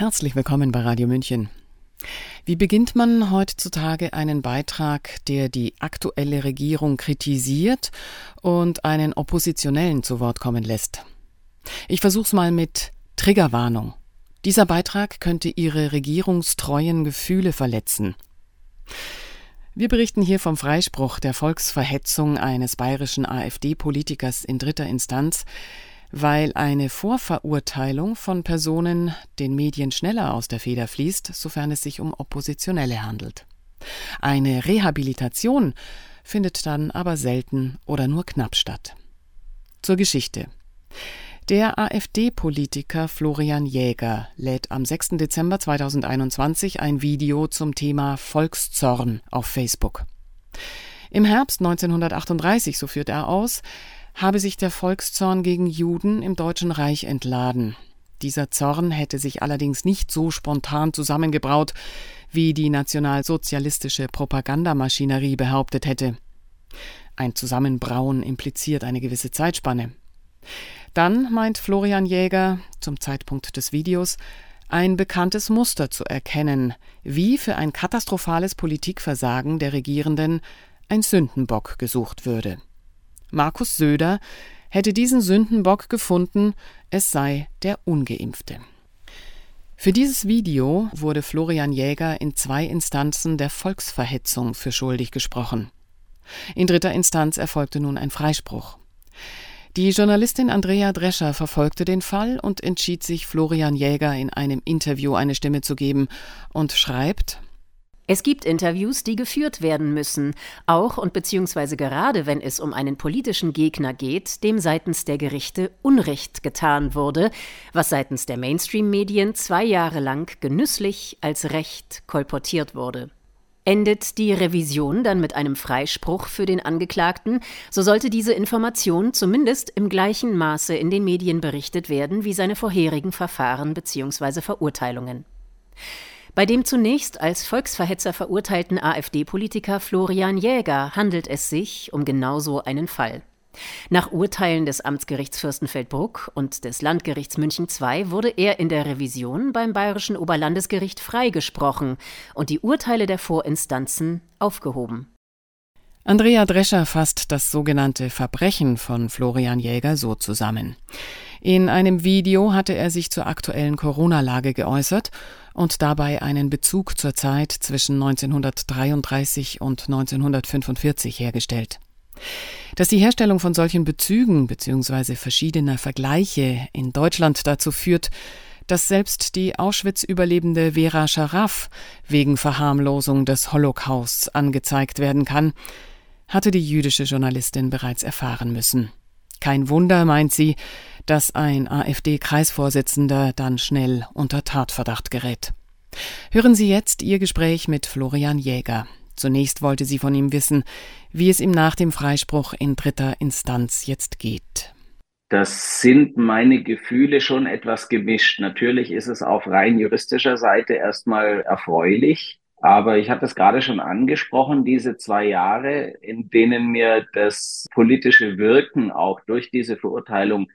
Herzlich willkommen bei Radio München. Wie beginnt man heutzutage einen Beitrag, der die aktuelle Regierung kritisiert und einen Oppositionellen zu Wort kommen lässt? Ich versuch's mal mit Triggerwarnung. Dieser Beitrag könnte Ihre regierungstreuen Gefühle verletzen. Wir berichten hier vom Freispruch der Volksverhetzung eines bayerischen AfD-Politikers in dritter Instanz, weil eine Vorverurteilung von Personen den Medien schneller aus der Feder fließt, sofern es sich um Oppositionelle handelt. Eine Rehabilitation findet dann aber selten oder nur knapp statt. Zur Geschichte. Der AfD-Politiker Florian Jäger lädt am 6. Dezember 2021 ein Video zum Thema Volkszorn auf Facebook. Im Herbst 1938, so führt er aus, habe sich der Volkszorn gegen Juden im Deutschen Reich entladen. Dieser Zorn hätte sich allerdings nicht so spontan zusammengebraut, wie die nationalsozialistische Propagandamaschinerie behauptet hätte. Ein Zusammenbrauen impliziert eine gewisse Zeitspanne. Dann meint Florian Jäger zum Zeitpunkt des Videos ein bekanntes Muster zu erkennen, wie für ein katastrophales Politikversagen der Regierenden ein Sündenbock gesucht würde. Markus Söder hätte diesen Sündenbock gefunden, es sei der ungeimpfte. Für dieses Video wurde Florian Jäger in zwei Instanzen der Volksverhetzung für schuldig gesprochen. In dritter Instanz erfolgte nun ein Freispruch. Die Journalistin Andrea Drescher verfolgte den Fall und entschied sich, Florian Jäger in einem Interview eine Stimme zu geben und schreibt es gibt Interviews, die geführt werden müssen, auch und beziehungsweise gerade wenn es um einen politischen Gegner geht, dem seitens der Gerichte Unrecht getan wurde, was seitens der Mainstream-Medien zwei Jahre lang genüsslich als Recht kolportiert wurde. Endet die Revision dann mit einem Freispruch für den Angeklagten, so sollte diese Information zumindest im gleichen Maße in den Medien berichtet werden wie seine vorherigen Verfahren bzw. Verurteilungen. Bei dem zunächst als Volksverhetzer verurteilten AfD-Politiker Florian Jäger handelt es sich um genauso einen Fall. Nach Urteilen des Amtsgerichts Fürstenfeldbruck und des Landgerichts München II wurde er in der Revision beim Bayerischen Oberlandesgericht freigesprochen und die Urteile der Vorinstanzen aufgehoben. Andrea Drescher fasst das sogenannte Verbrechen von Florian Jäger so zusammen. In einem Video hatte er sich zur aktuellen Corona-Lage geäußert und dabei einen Bezug zur Zeit zwischen 1933 und 1945 hergestellt. Dass die Herstellung von solchen Bezügen bzw. verschiedener Vergleiche in Deutschland dazu führt, dass selbst die Auschwitz-Überlebende Vera Scharaf wegen Verharmlosung des Holocausts angezeigt werden kann, hatte die jüdische Journalistin bereits erfahren müssen. Kein Wunder, meint sie, dass ein AfD-Kreisvorsitzender dann schnell unter Tatverdacht gerät. Hören Sie jetzt Ihr Gespräch mit Florian Jäger. Zunächst wollte sie von ihm wissen, wie es ihm nach dem Freispruch in dritter Instanz jetzt geht. Das sind meine Gefühle schon etwas gemischt. Natürlich ist es auf rein juristischer Seite erstmal erfreulich, aber ich habe das gerade schon angesprochen, diese zwei Jahre, in denen mir das politische Wirken auch durch diese Verurteilung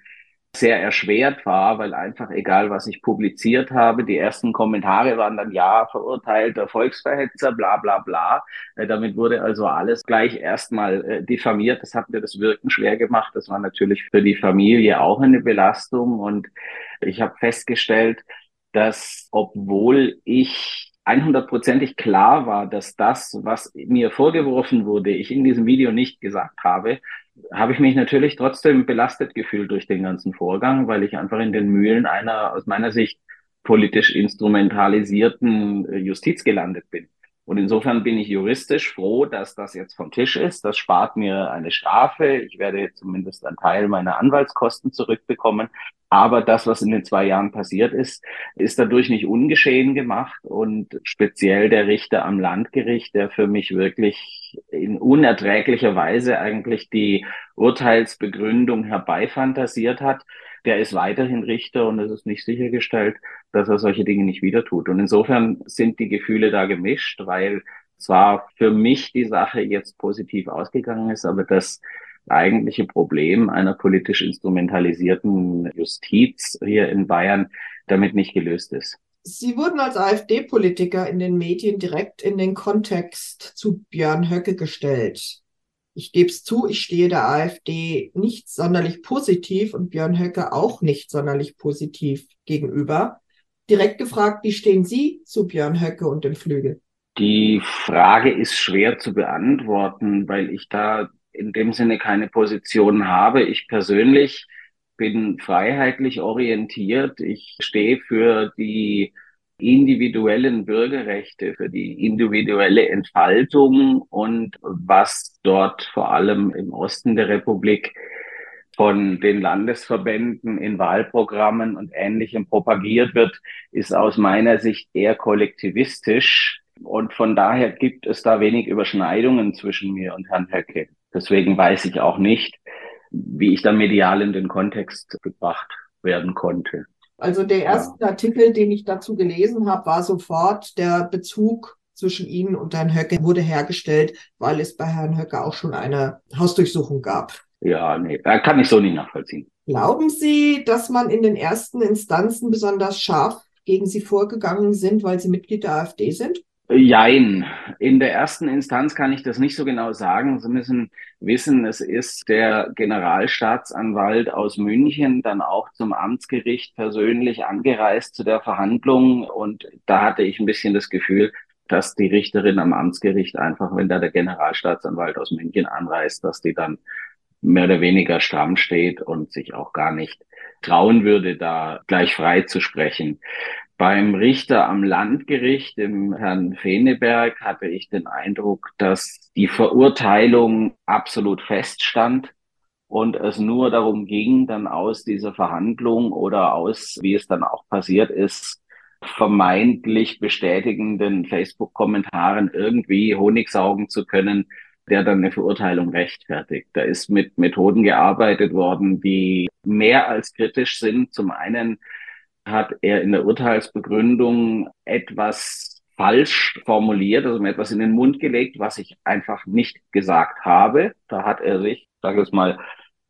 sehr erschwert war, weil einfach egal, was ich publiziert habe, die ersten Kommentare waren dann ja verurteilter Volksverhetzer, bla bla bla. Äh, damit wurde also alles gleich erstmal äh, diffamiert. Das hat mir das Wirken schwer gemacht. Das war natürlich für die Familie auch eine Belastung. Und ich habe festgestellt, dass obwohl ich 100%ig klar war, dass das, was mir vorgeworfen wurde, ich in diesem Video nicht gesagt habe, habe ich mich natürlich trotzdem belastet gefühlt durch den ganzen Vorgang, weil ich einfach in den Mühlen einer aus meiner Sicht politisch instrumentalisierten äh, Justiz gelandet bin. Und insofern bin ich juristisch froh, dass das jetzt vom Tisch ist. Das spart mir eine Strafe. Ich werde zumindest einen Teil meiner Anwaltskosten zurückbekommen. Aber das, was in den zwei Jahren passiert ist, ist dadurch nicht ungeschehen gemacht. Und speziell der Richter am Landgericht, der für mich wirklich in unerträglicher Weise eigentlich die Urteilsbegründung herbeifantasiert hat, der ist weiterhin Richter und es ist nicht sichergestellt, dass er solche Dinge nicht wieder tut. Und insofern sind die Gefühle da gemischt, weil zwar für mich die Sache jetzt positiv ausgegangen ist, aber das eigentliche Problem einer politisch instrumentalisierten Justiz hier in Bayern damit nicht gelöst ist. Sie wurden als AfD-Politiker in den Medien direkt in den Kontext zu Björn Höcke gestellt. Ich gebe es zu, ich stehe der AfD nicht sonderlich positiv und Björn Höcke auch nicht sonderlich positiv gegenüber. Direkt gefragt, wie stehen Sie zu Björn Höcke und dem Flügel? Die Frage ist schwer zu beantworten, weil ich da in dem Sinne keine Position habe. Ich persönlich bin freiheitlich orientiert. Ich stehe für die individuellen Bürgerrechte, für die individuelle Entfaltung und was dort vor allem im Osten der Republik von den Landesverbänden in Wahlprogrammen und Ähnlichem propagiert wird, ist aus meiner Sicht eher kollektivistisch. Und von daher gibt es da wenig Überschneidungen zwischen mir und Herrn Höcke. Deswegen weiß ich auch nicht, wie ich dann medial in den Kontext gebracht werden konnte. Also der erste ja. Artikel, den ich dazu gelesen habe, war sofort der Bezug zwischen Ihnen und Herrn Höcke wurde hergestellt, weil es bei Herrn Höcke auch schon eine Hausdurchsuchung gab. Ja, nee, kann ich so nicht nachvollziehen. Glauben Sie, dass man in den ersten Instanzen besonders scharf gegen Sie vorgegangen sind, weil Sie Mitglied der AfD sind? Jein. In der ersten Instanz kann ich das nicht so genau sagen. Sie müssen wissen, es ist der Generalstaatsanwalt aus München dann auch zum Amtsgericht persönlich angereist zu der Verhandlung. Und da hatte ich ein bisschen das Gefühl, dass die Richterin am Amtsgericht einfach, wenn da der Generalstaatsanwalt aus München anreist, dass die dann mehr oder weniger stramm steht und sich auch gar nicht trauen würde, da gleich frei zu sprechen. Beim Richter am Landgericht, dem Herrn Feneberg, hatte ich den Eindruck, dass die Verurteilung absolut feststand und es nur darum ging, dann aus dieser Verhandlung oder aus, wie es dann auch passiert ist, vermeintlich bestätigenden Facebook-Kommentaren irgendwie Honig saugen zu können, der dann eine Verurteilung rechtfertigt. Da ist mit Methoden gearbeitet worden, die mehr als kritisch sind. Zum einen hat er in der Urteilsbegründung etwas falsch formuliert, also mir etwas in den Mund gelegt, was ich einfach nicht gesagt habe. Da hat er sich, sage ich mal,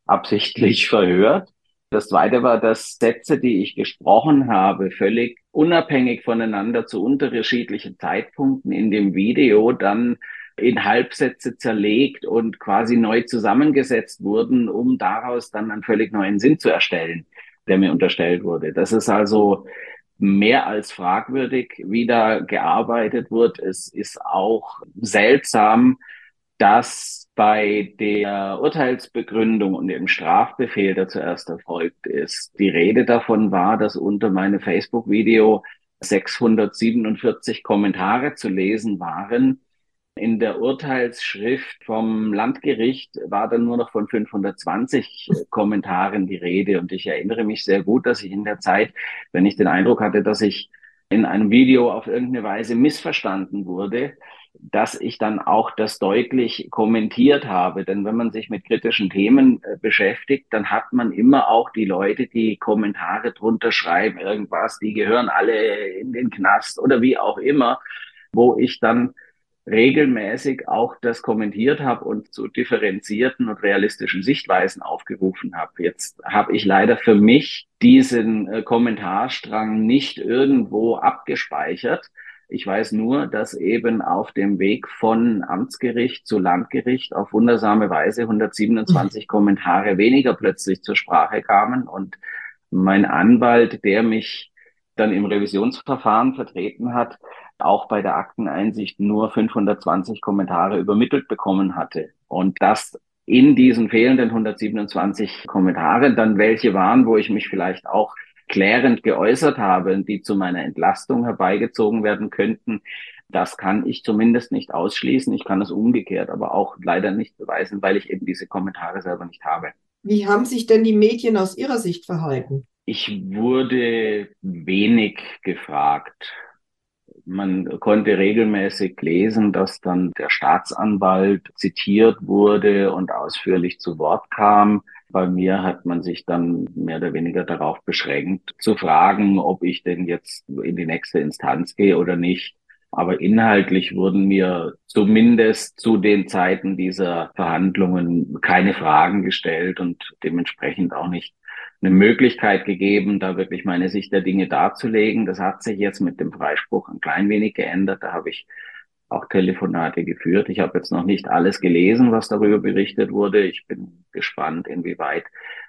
absichtlich verhört. Das zweite war, dass Sätze, die ich gesprochen habe, völlig unabhängig voneinander zu unterschiedlichen Zeitpunkten in dem Video dann in Halbsätze zerlegt und quasi neu zusammengesetzt wurden, um daraus dann einen völlig neuen Sinn zu erstellen der mir unterstellt wurde. Das ist also mehr als fragwürdig, wie da gearbeitet wird. Es ist auch seltsam, dass bei der Urteilsbegründung und dem Strafbefehl, der zuerst erfolgt ist, die Rede davon war, dass unter meinem Facebook-Video 647 Kommentare zu lesen waren, in der Urteilsschrift vom Landgericht war dann nur noch von 520 Kommentaren die Rede. Und ich erinnere mich sehr gut, dass ich in der Zeit, wenn ich den Eindruck hatte, dass ich in einem Video auf irgendeine Weise missverstanden wurde, dass ich dann auch das deutlich kommentiert habe. Denn wenn man sich mit kritischen Themen äh, beschäftigt, dann hat man immer auch die Leute, die Kommentare drunter schreiben, irgendwas, die gehören alle in den Knast oder wie auch immer, wo ich dann regelmäßig auch das kommentiert habe und zu differenzierten und realistischen Sichtweisen aufgerufen habe. Jetzt habe ich leider für mich diesen äh, Kommentarstrang nicht irgendwo abgespeichert. Ich weiß nur, dass eben auf dem Weg von Amtsgericht zu Landgericht auf wundersame Weise 127 mhm. Kommentare weniger plötzlich zur Sprache kamen und mein Anwalt, der mich dann im Revisionsverfahren vertreten hat, auch bei der Akteneinsicht nur 520 Kommentare übermittelt bekommen hatte. Und das in diesen fehlenden 127 Kommentaren dann welche waren, wo ich mich vielleicht auch klärend geäußert habe, die zu meiner Entlastung herbeigezogen werden könnten. Das kann ich zumindest nicht ausschließen. Ich kann es umgekehrt aber auch leider nicht beweisen, weil ich eben diese Kommentare selber nicht habe. Wie haben sich denn die Medien aus Ihrer Sicht verhalten? Ich wurde wenig gefragt man konnte regelmäßig lesen, dass dann der Staatsanwalt zitiert wurde und ausführlich zu Wort kam. Bei mir hat man sich dann mehr oder weniger darauf beschränkt, zu fragen, ob ich denn jetzt in die nächste Instanz gehe oder nicht. Aber inhaltlich wurden mir zumindest zu den Zeiten dieser Verhandlungen keine Fragen gestellt und dementsprechend auch nicht eine Möglichkeit gegeben, da wirklich meine Sicht der Dinge darzulegen. Das hat sich jetzt mit dem Freispruch ein klein wenig geändert. Da habe ich auch Telefonate geführt. Ich habe jetzt noch nicht alles gelesen, was darüber berichtet wurde. Ich bin gespannt, inwieweit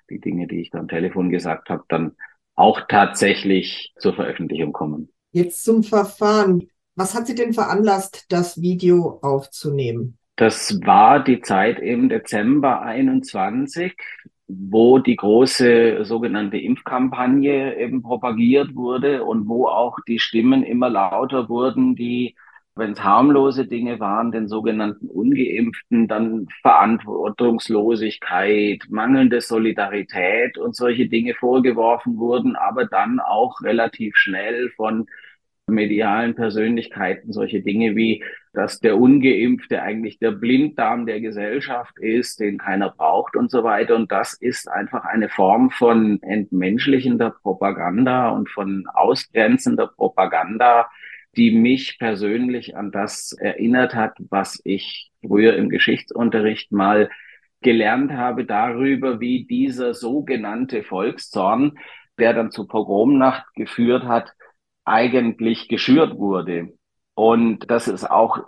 die Dinge, die ich da am Telefon gesagt habe, dann auch tatsächlich zur Veröffentlichung kommen. Jetzt zum Verfahren. Was hat Sie denn veranlasst, das Video aufzunehmen? Das war die Zeit im Dezember 21, wo die große sogenannte Impfkampagne eben propagiert wurde und wo auch die Stimmen immer lauter wurden, die wenn es harmlose Dinge waren, den sogenannten Ungeimpften, dann Verantwortungslosigkeit, mangelnde Solidarität und solche Dinge vorgeworfen wurden, aber dann auch relativ schnell von medialen Persönlichkeiten solche Dinge wie, dass der Ungeimpfte eigentlich der Blinddarm der Gesellschaft ist, den keiner braucht und so weiter. Und das ist einfach eine Form von entmenschlichender Propaganda und von ausgrenzender Propaganda, die mich persönlich an das erinnert hat, was ich früher im Geschichtsunterricht mal gelernt habe darüber, wie dieser sogenannte Volkszorn, der dann zu Pogromnacht geführt hat, eigentlich geschürt wurde. Und das ist auch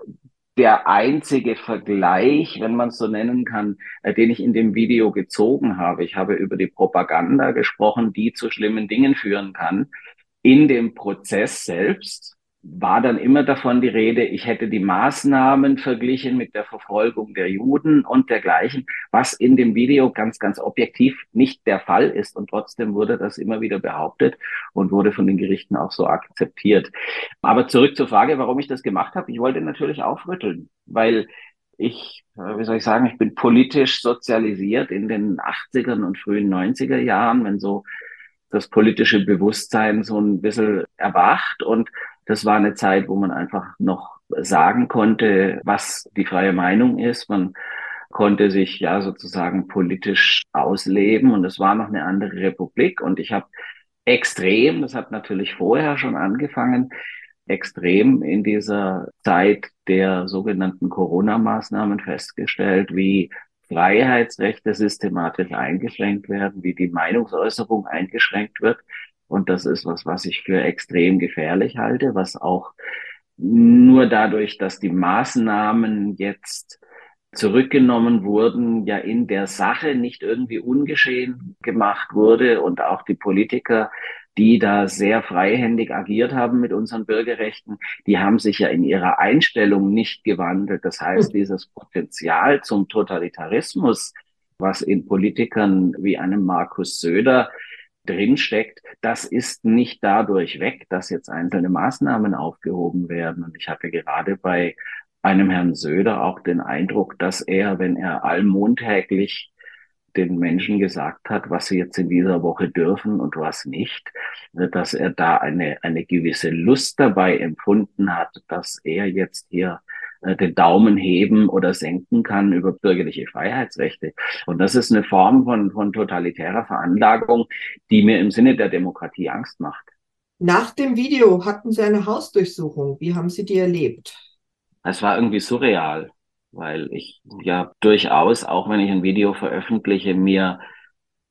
der einzige Vergleich, wenn man es so nennen kann, äh, den ich in dem Video gezogen habe. Ich habe über die Propaganda gesprochen, die zu schlimmen Dingen führen kann. In dem Prozess selbst war dann immer davon die Rede, ich hätte die Maßnahmen verglichen mit der Verfolgung der Juden und dergleichen, was in dem Video ganz, ganz objektiv nicht der Fall ist. Und trotzdem wurde das immer wieder behauptet und wurde von den Gerichten auch so akzeptiert. Aber zurück zur Frage, warum ich das gemacht habe. Ich wollte natürlich aufrütteln, weil ich, äh, wie soll ich sagen, ich bin politisch sozialisiert in den 80ern und frühen 90er Jahren, wenn so das politische Bewusstsein so ein bisschen erwacht und das war eine Zeit, wo man einfach noch sagen konnte, was die freie Meinung ist. Man konnte sich ja sozusagen politisch ausleben und es war noch eine andere Republik und ich habe extrem, das hat natürlich vorher schon angefangen, extrem in dieser Zeit der sogenannten Corona-Maßnahmen festgestellt, wie Freiheitsrechte systematisch eingeschränkt werden, wie die Meinungsäußerung eingeschränkt wird. Und das ist was, was ich für extrem gefährlich halte, was auch nur dadurch, dass die Maßnahmen jetzt zurückgenommen wurden, ja in der Sache nicht irgendwie ungeschehen gemacht wurde und auch die Politiker, die da sehr freihändig agiert haben mit unseren Bürgerrechten, die haben sich ja in ihrer Einstellung nicht gewandelt. Das heißt, hm. dieses Potenzial zum Totalitarismus, was in Politikern wie einem Markus Söder drinsteckt, das ist nicht dadurch weg, dass jetzt einzelne Maßnahmen aufgehoben werden. Und ich hatte gerade bei einem Herrn Söder auch den Eindruck, dass er, wenn er allmontäglich den Menschen gesagt hat, was sie jetzt in dieser Woche dürfen und was nicht, dass er da eine, eine gewisse Lust dabei empfunden hat, dass er jetzt hier den Daumen heben oder senken kann über bürgerliche Freiheitsrechte. Und das ist eine Form von, von totalitärer Veranlagung, die mir im Sinne der Demokratie Angst macht. Nach dem Video hatten Sie eine Hausdurchsuchung. Wie haben Sie die erlebt? Es war irgendwie surreal, weil ich ja durchaus, auch wenn ich ein Video veröffentliche, mir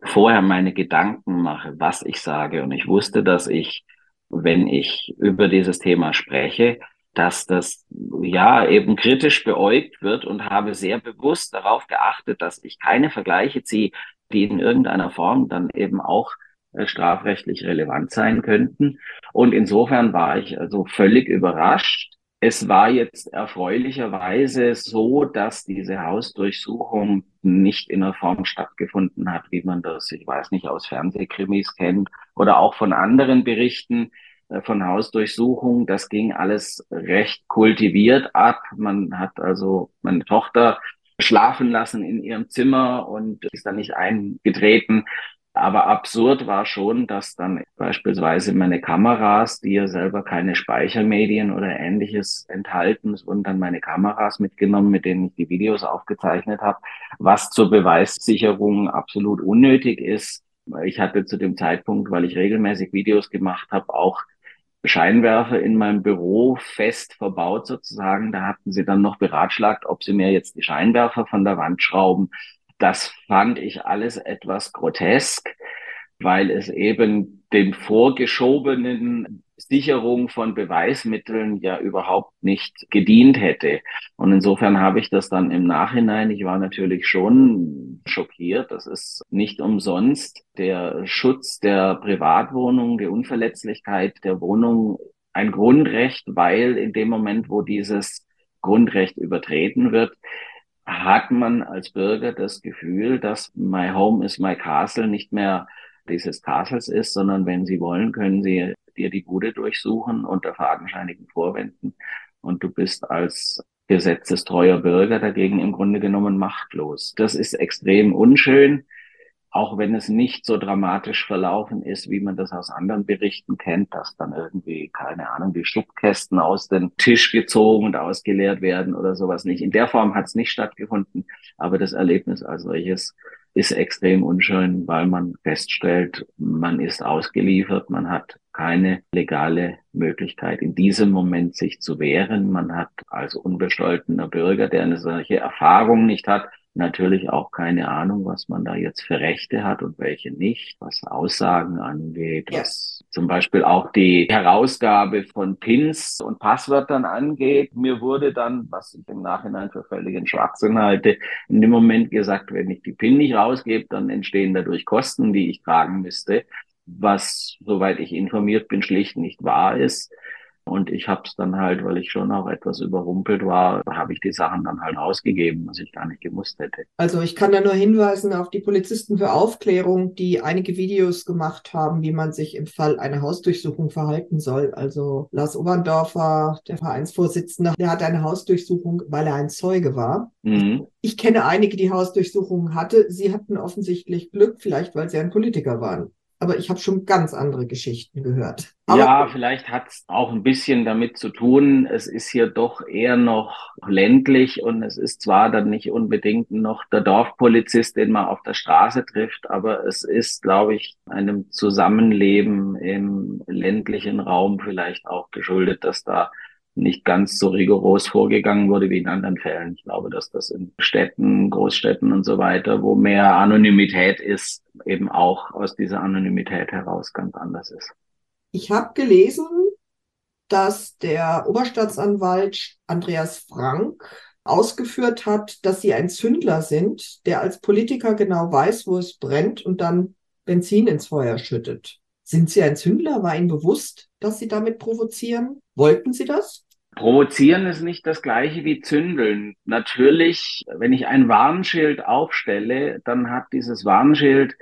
vorher meine Gedanken mache, was ich sage. Und ich wusste, dass ich, wenn ich über dieses Thema spreche, dass das ja eben kritisch beäugt wird und habe sehr bewusst darauf geachtet, dass ich keine Vergleiche ziehe, die in irgendeiner Form dann eben auch äh, strafrechtlich relevant sein könnten. Und insofern war ich also völlig überrascht. Es war jetzt erfreulicherweise so, dass diese Hausdurchsuchung nicht in der Form stattgefunden hat, wie man das, ich weiß nicht, aus Fernsehkrimis kennt oder auch von anderen Berichten, von Hausdurchsuchung. Das ging alles recht kultiviert ab. Man hat also meine Tochter schlafen lassen in ihrem Zimmer und ist dann nicht eingetreten. Aber absurd war schon, dass dann beispielsweise meine Kameras, die ja selber keine Speichermedien oder ähnliches enthalten, und dann meine Kameras mitgenommen, mit denen ich die Videos aufgezeichnet habe, was zur Beweissicherung absolut unnötig ist. Ich hatte zu dem Zeitpunkt, weil ich regelmäßig Videos gemacht habe, auch Scheinwerfer in meinem Büro fest verbaut sozusagen. Da hatten sie dann noch beratschlagt, ob sie mir jetzt die Scheinwerfer von der Wand schrauben. Das fand ich alles etwas grotesk. weil es eben dem vorgeschobenen Sicherung von Beweismitteln ja überhaupt nicht gedient hätte. Und insofern habe ich das dann im Nachhinein, ich war natürlich schon schockiert. Das ist nicht umsonst der Schutz der Privatwohnung, die Unverletzlichkeit der Wohnung ein Grundrecht, weil in dem Moment, wo dieses Grundrecht übertreten wird, hat man als Bürger das Gefühl, dass my home is my castle nicht mehr dieses Castles ist, sondern wenn Sie wollen, können Sie dir die Bude durchsuchen unter fadenscheinigen Vorwänden und du bist als gesetzestreuer Bürger dagegen im Grunde genommen machtlos. Das ist extrem unschön auch wenn es nicht so dramatisch verlaufen ist, wie man das aus anderen Berichten kennt, dass dann irgendwie, keine Ahnung, die Schubkästen aus dem Tisch gezogen und ausgeleert werden oder sowas nicht. In der Form hat es nicht stattgefunden, aber das Erlebnis als solches ist extrem unschön, weil man feststellt, man ist ausgeliefert, man hat keine legale Möglichkeit in diesem Moment sich zu wehren. Man hat als unbescholtener Bürger, der eine solche Erfahrung nicht hat, natürlich auch keine Ahnung, was man da jetzt für Rechte hat und welche nicht, was Aussagen angeht, ja. was zum Beispiel auch die Herausgabe von Pins und Passwörtern angeht. Mir wurde dann, was ich im Nachhinein für völligen Schwachsinn halte, in dem Moment gesagt, wenn ich die PIN nicht rausgebe, dann entstehen dadurch Kosten, die ich tragen müsste, was, soweit ich informiert bin, schlicht nicht wahr ist. Und ich habe es dann halt, weil ich schon auch etwas überrumpelt war, habe ich die Sachen dann halt ausgegeben, was ich gar nicht gewusst hätte. Also ich kann da nur hinweisen auf die Polizisten für Aufklärung, die einige Videos gemacht haben, wie man sich im Fall einer Hausdurchsuchung verhalten soll. Also Lars Oberndorfer, der Vereinsvorsitzende, der hatte eine Hausdurchsuchung, weil er ein Zeuge war. Mhm. Ich kenne einige, die Hausdurchsuchungen hatte. Sie hatten offensichtlich Glück, vielleicht weil sie ein Politiker waren aber ich habe schon ganz andere Geschichten gehört. Aber ja, vielleicht hat es auch ein bisschen damit zu tun, es ist hier doch eher noch ländlich und es ist zwar dann nicht unbedingt noch der Dorfpolizist, den man auf der Straße trifft, aber es ist, glaube ich, einem Zusammenleben im ländlichen Raum vielleicht auch geschuldet, dass da nicht ganz so rigoros vorgegangen wurde wie in anderen Fällen. Ich glaube, dass das in Städten, Großstädten und so weiter, wo mehr Anonymität ist, eben auch aus dieser Anonymität heraus ganz anders ist. Ich habe gelesen, dass der Oberstaatsanwalt Andreas Frank ausgeführt hat, dass sie ein Zündler sind, der als Politiker genau weiß, wo es brennt und dann Benzin ins Feuer schüttet. Sind Sie ein Zündler? War Ihnen bewusst, dass Sie damit provozieren? Wollten Sie das? Provozieren ist nicht das gleiche wie zündeln. Natürlich, wenn ich ein Warnschild aufstelle, dann hat dieses Warnschild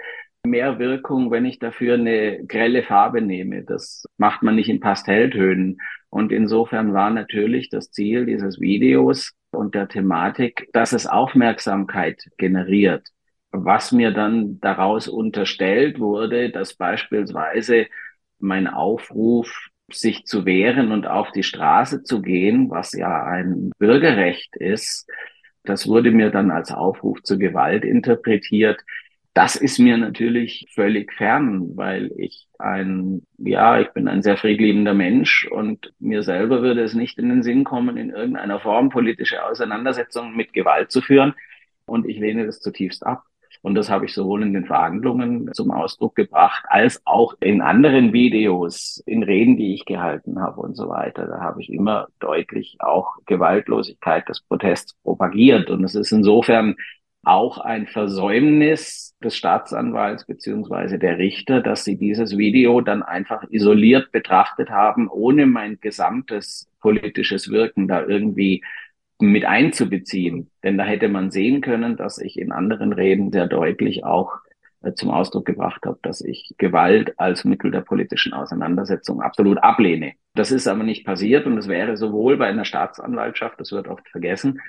mehr Wirkung, wenn ich dafür eine grelle Farbe nehme. Das macht man nicht in Pastelltönen. Und insofern war natürlich das Ziel dieses Videos und der Thematik, dass es Aufmerksamkeit generiert. Was mir dann daraus unterstellt wurde, dass beispielsweise mein Aufruf sich zu wehren und auf die Straße zu gehen, was ja ein Bürgerrecht ist, das wurde mir dann als Aufruf zur Gewalt interpretiert. Das ist mir natürlich völlig fern, weil ich ein, ja, ich bin ein sehr friedliebender Mensch und mir selber würde es nicht in den Sinn kommen, in irgendeiner Form politische Auseinandersetzungen mit Gewalt zu führen. Und ich lehne das zutiefst ab. Und das habe ich sowohl in den Verhandlungen zum Ausdruck gebracht, als auch in anderen Videos, in Reden, die ich gehalten habe und so weiter. Da habe ich immer deutlich auch Gewaltlosigkeit des Protests propagiert. Und es ist insofern auch ein Versäumnis des Staatsanwalts beziehungsweise der Richter, dass sie dieses Video dann einfach isoliert betrachtet haben, ohne mein gesamtes politisches Wirken da irgendwie mit einzubeziehen. Denn da hätte man sehen können, dass ich in anderen Reden sehr deutlich auch äh, zum Ausdruck gebracht habe, dass ich Gewalt als Mittel der politischen Auseinandersetzung absolut ablehne. Das ist aber nicht passiert und es wäre sowohl bei einer Staatsanwaltschaft, das wird oft vergessen,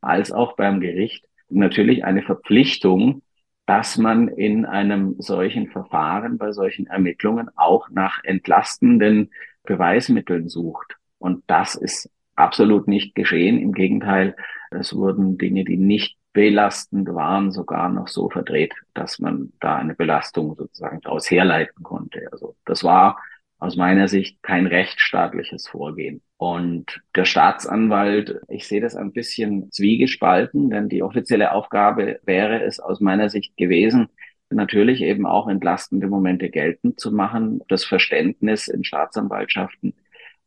als auch beim Gericht natürlich eine Verpflichtung, dass man in einem solchen Verfahren, bei solchen Ermittlungen auch nach entlastenden Beweismitteln sucht. Und das ist absolut nicht geschehen. Im Gegenteil, es wurden Dinge, die nicht belastend waren, sogar noch so verdreht, dass man da eine Belastung sozusagen daraus herleiten konnte. Also das war aus meiner Sicht kein rechtsstaatliches Vorgehen. Und der Staatsanwalt, ich sehe das ein bisschen zwiegespalten, denn die offizielle Aufgabe wäre es aus meiner Sicht gewesen, natürlich eben auch entlastende Momente geltend zu machen. Das Verständnis in Staatsanwaltschaften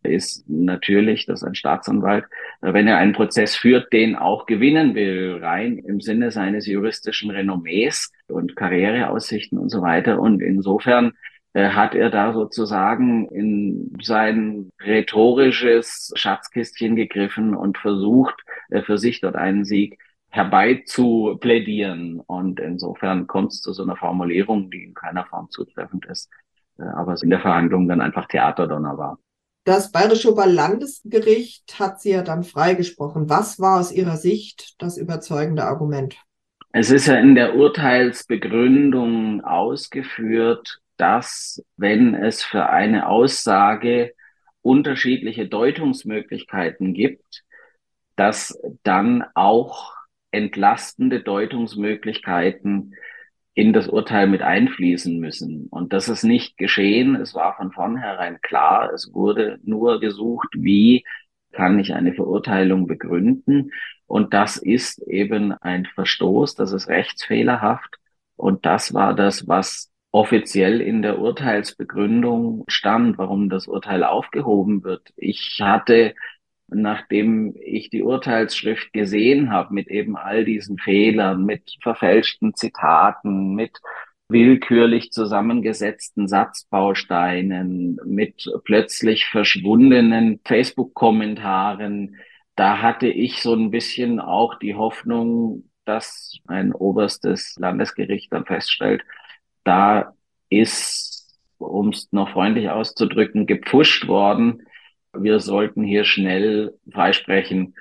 ist natürlich, dass ein Staatsanwalt, wenn er einen Prozess führt, den auch gewinnen will, rein im Sinne seines juristischen Renommees und Karriereaussichten und so weiter. Und insofern äh, hat er da sozusagen in sein rhetorisches Schatzkistchen gegriffen und versucht, äh, für sich dort einen Sieg herbei zu plädieren. Und insofern kommt es zu so einer Formulierung, die in keiner Form zutreffend ist, äh, aber in der Verhandlung dann einfach Theaterdonner war. Das Bayerische Oberlandesgericht hat sie ja dann freigesprochen. Was war aus Ihrer Sicht das überzeugende Argument? Es ist ja in der Urteilsbegründung ausgeführt, dass wenn es für eine Aussage unterschiedliche Deutungsmöglichkeiten gibt, dass dann auch entlastende Deutungsmöglichkeiten in das Urteil mit einfließen müssen. Und das ist nicht geschehen. Es war von vornherein klar. Es wurde nur gesucht, wie kann ich eine Verurteilung begründen. Und das ist eben ein Verstoß, das ist rechtsfehlerhaft. Und das war das, was offiziell in der Urteilsbegründung stand, warum das Urteil aufgehoben wird. Ich hatte nachdem ich die Urteilsschrift gesehen habe mit eben all diesen Fehlern, mit verfälschten Zitaten, mit willkürlich zusammengesetzten Satzbausteinen, mit plötzlich verschwundenen Facebook-Kommentaren, da hatte ich so ein bisschen auch die Hoffnung, dass ein oberstes Landesgericht dann feststellt, da ist, um es noch freundlich auszudrücken, gepfuscht worden wir sollten hier schnell freisprechen,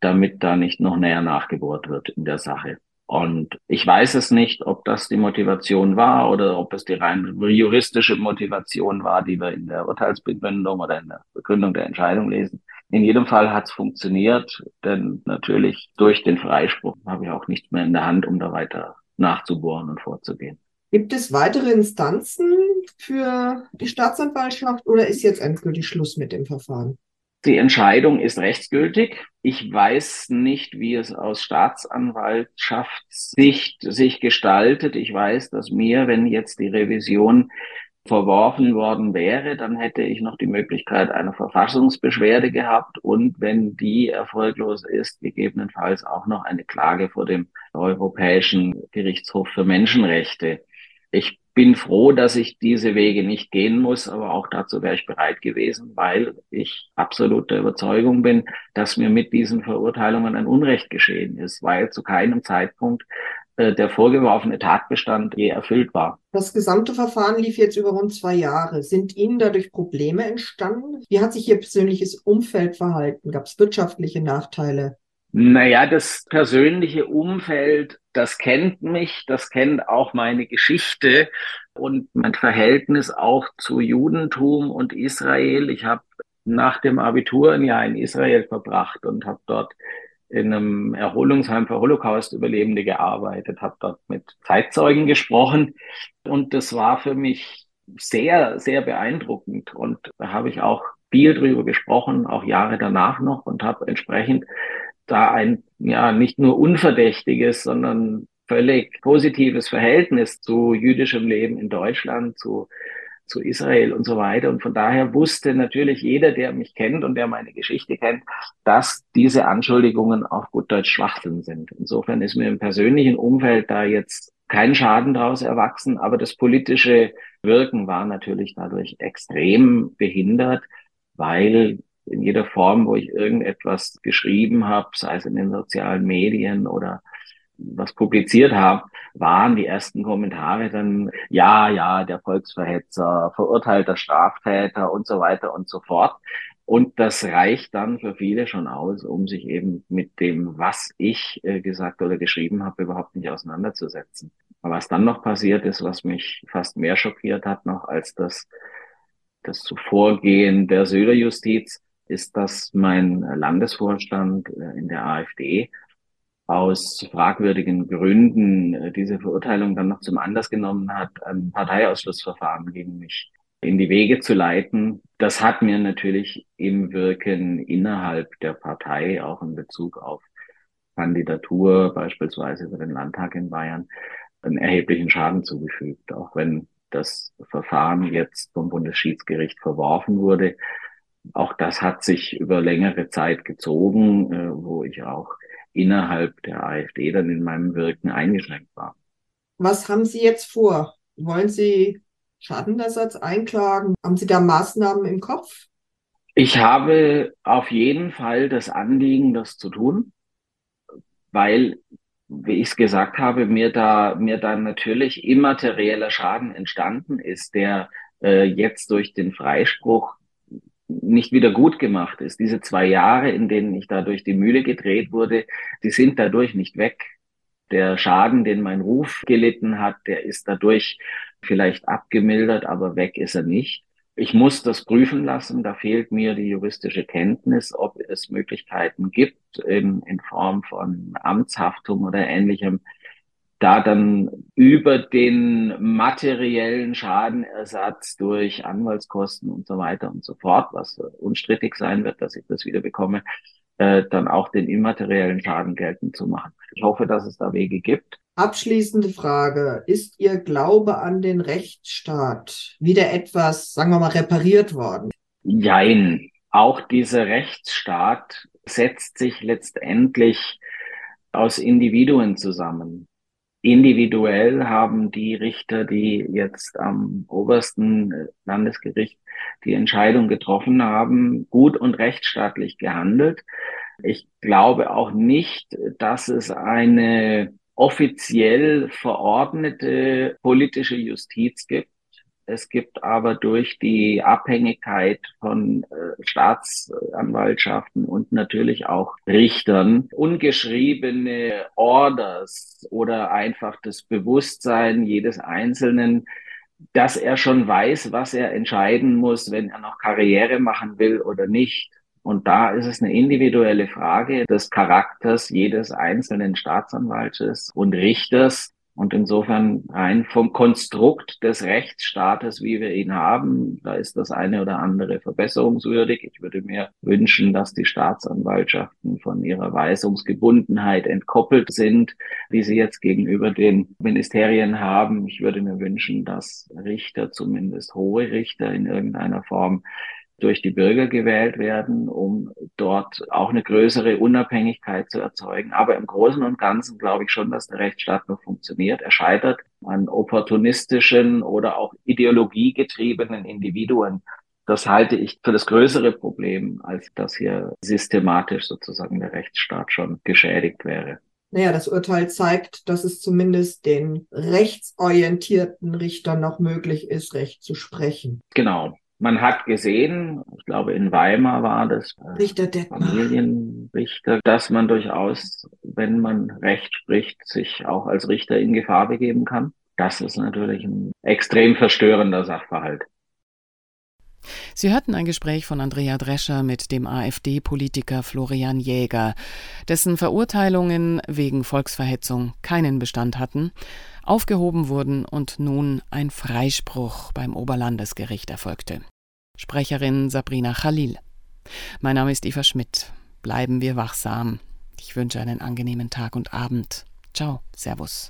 damit da nicht noch näher nachgebohrt wird in der Sache. Und ich weiß es nicht, ob das die Motivation war oder ob es die rein juristische Motivation war, die wir in der Urteilsbegründung oder in der Begründung der Entscheidung lesen. In jedem Fall hat es funktioniert, denn natürlich durch den Freispruch habe ich auch nichts mehr in der Hand, um da weiter nachzubohren und vorzugehen. Gibt es weitere Instanzen für die Staatsanwaltschaft oder ist jetzt endgültig Schluss mit dem Verfahren? Die Entscheidung ist rechtsgültig. Ich weiß nicht, wie es aus Staatsanwaltschaftssicht sich gestaltet. Ich weiß, dass mir, wenn jetzt die Revision verworfen worden wäre, dann hätte ich noch die Möglichkeit einer Verfassungsbeschwerde gehabt und wenn die erfolglos ist, gegebenenfalls auch noch eine Klage vor dem Europäischen Gerichtshof für Menschenrechte. Ich bin froh, dass ich diese Wege nicht gehen muss, aber auch dazu wäre ich bereit gewesen, weil ich absolut der Überzeugung bin, dass mir mit diesen Verurteilungen ein Unrecht geschehen ist, weil zu keinem Zeitpunkt äh, der vorgeworfene Tatbestand je erfüllt war. Das gesamte Verfahren lief jetzt über rund zwei Jahre. Sind Ihnen dadurch Probleme entstanden? Wie hat sich Ihr persönliches Umfeld verhalten? Gab es wirtschaftliche Nachteile? Naja, das persönliche Umfeld, das kennt mich, das kennt auch meine Geschichte und mein Verhältnis auch zu Judentum und Israel. Ich habe nach dem Abitur ein Jahr in Israel verbracht und habe dort in einem Erholungsheim für Holocaust-Überlebende gearbeitet, habe dort mit Zeitzeugen gesprochen und das war für mich sehr, sehr beeindruckend und da habe ich auch viel drüber gesprochen, auch Jahre danach noch und habe entsprechend da ein ja nicht nur unverdächtiges, sondern völlig positives Verhältnis zu jüdischem Leben in Deutschland, zu, zu Israel und so weiter. Und von daher wusste natürlich jeder, der mich kennt und der meine Geschichte kennt, dass diese Anschuldigungen auf gut Deutsch Schwachsinn sind. Insofern ist mir im persönlichen Umfeld da jetzt kein Schaden daraus erwachsen, aber das politische Wirken war natürlich dadurch extrem behindert, weil in jeder Form, wo ich irgendetwas geschrieben habe, sei es in den sozialen Medien oder was publiziert habe, waren die ersten Kommentare dann, ja, ja, der Volksverhetzer, verurteilter Straftäter und so weiter und so fort. Und das reicht dann für viele schon aus, um sich eben mit dem, was ich äh, gesagt oder geschrieben habe, überhaupt nicht auseinanderzusetzen. Aber was dann noch passiert ist, was mich fast mehr schockiert hat noch als das, das Zuvorgehen der Söder-Justiz, ist, dass mein Landesvorstand äh, in der AfD aus fragwürdigen Gründen äh, diese Verurteilung dann noch zum Anlass genommen hat, ein Parteiausschlussverfahren gegen mich in die Wege zu leiten. Das hat mir natürlich im Wirken innerhalb der Partei, auch in Bezug auf Kandidatur, beispielsweise für den Landtag in Bayern, einen erheblichen Schaden zugefügt, auch wenn das Verfahren jetzt vom Bundesschiedsgericht verworfen wurde. Auch das hat sich über längere Zeit gezogen, äh, wo ich auch innerhalb der AfD dann in meinem Wirken eingeschränkt war. Was haben Sie jetzt vor? Wollen Sie Schadenersatz einklagen? Haben Sie da Maßnahmen im Kopf? Ich habe auf jeden Fall das Anliegen, das zu tun, weil, wie ich es gesagt habe, mir da, mir da natürlich immaterieller Schaden entstanden ist, der äh, jetzt durch den Freispruch nicht wieder gut gemacht ist. Diese zwei Jahre, in denen ich da durch die Mühle gedreht wurde, die sind dadurch nicht weg. Der Schaden, den mein Ruf gelitten hat, der ist dadurch vielleicht abgemildert, aber weg ist er nicht. Ich muss das prüfen lassen. Da fehlt mir die juristische Kenntnis, ob es Möglichkeiten gibt in, in Form von Amtshaftung oder ähnlichem, da dann über den materiellen Schadenersatz durch Anwaltskosten und so weiter und so fort, was unstrittig sein wird, dass ich das wieder bekomme, äh, dann auch den immateriellen Schaden geltend zu machen. Ich hoffe, dass es da Wege gibt. Abschließende Frage. Ist Ihr Glaube an den Rechtsstaat wieder etwas, sagen wir mal, repariert worden? Jein. Auch dieser Rechtsstaat setzt sich letztendlich aus Individuen zusammen. Individuell haben die Richter, die jetzt am obersten Landesgericht die Entscheidung getroffen haben, gut und rechtsstaatlich gehandelt. Ich glaube auch nicht, dass es eine offiziell verordnete politische Justiz gibt. Es gibt aber durch die Abhängigkeit von äh, Staatsanwaltschaften und natürlich auch Richtern ungeschriebene Orders oder einfach das Bewusstsein jedes Einzelnen, dass er schon weiß, was er entscheiden muss, wenn er noch Karriere machen will oder nicht. Und da ist es eine individuelle Frage des Charakters jedes einzelnen Staatsanwaltes und Richters, und insofern rein vom Konstrukt des Rechtsstaates, wie wir ihn haben, da ist das eine oder andere verbesserungswürdig. Ich würde mir wünschen, dass die Staatsanwaltschaften von ihrer Weisungsgebundenheit entkoppelt sind, wie sie jetzt gegenüber den Ministerien haben. Ich würde mir wünschen, dass Richter, zumindest hohe Richter in irgendeiner Form, durch die Bürger gewählt werden, um dort auch eine größere Unabhängigkeit zu erzeugen. Aber im Großen und Ganzen glaube ich schon, dass der Rechtsstaat noch funktioniert. Er scheitert an opportunistischen oder auch ideologiegetriebenen Individuen. Das halte ich für das größere Problem, als dass hier systematisch sozusagen der Rechtsstaat schon geschädigt wäre. Naja, das Urteil zeigt, dass es zumindest den rechtsorientierten Richtern noch möglich ist, Recht zu sprechen. Genau. Man hat gesehen, ich glaube in Weimar war das äh, Richter Familienrichter, dass man durchaus, wenn man Recht spricht, sich auch als Richter in Gefahr begeben kann. Das ist natürlich ein extrem verstörender Sachverhalt. Sie hörten ein Gespräch von Andrea Drescher mit dem AfD-Politiker Florian Jäger, dessen Verurteilungen wegen Volksverhetzung keinen Bestand hatten, aufgehoben wurden und nun ein Freispruch beim Oberlandesgericht erfolgte. Sprecherin Sabrina Khalil. Mein Name ist Eva Schmidt. Bleiben wir wachsam. Ich wünsche einen angenehmen Tag und Abend. Ciao, Servus.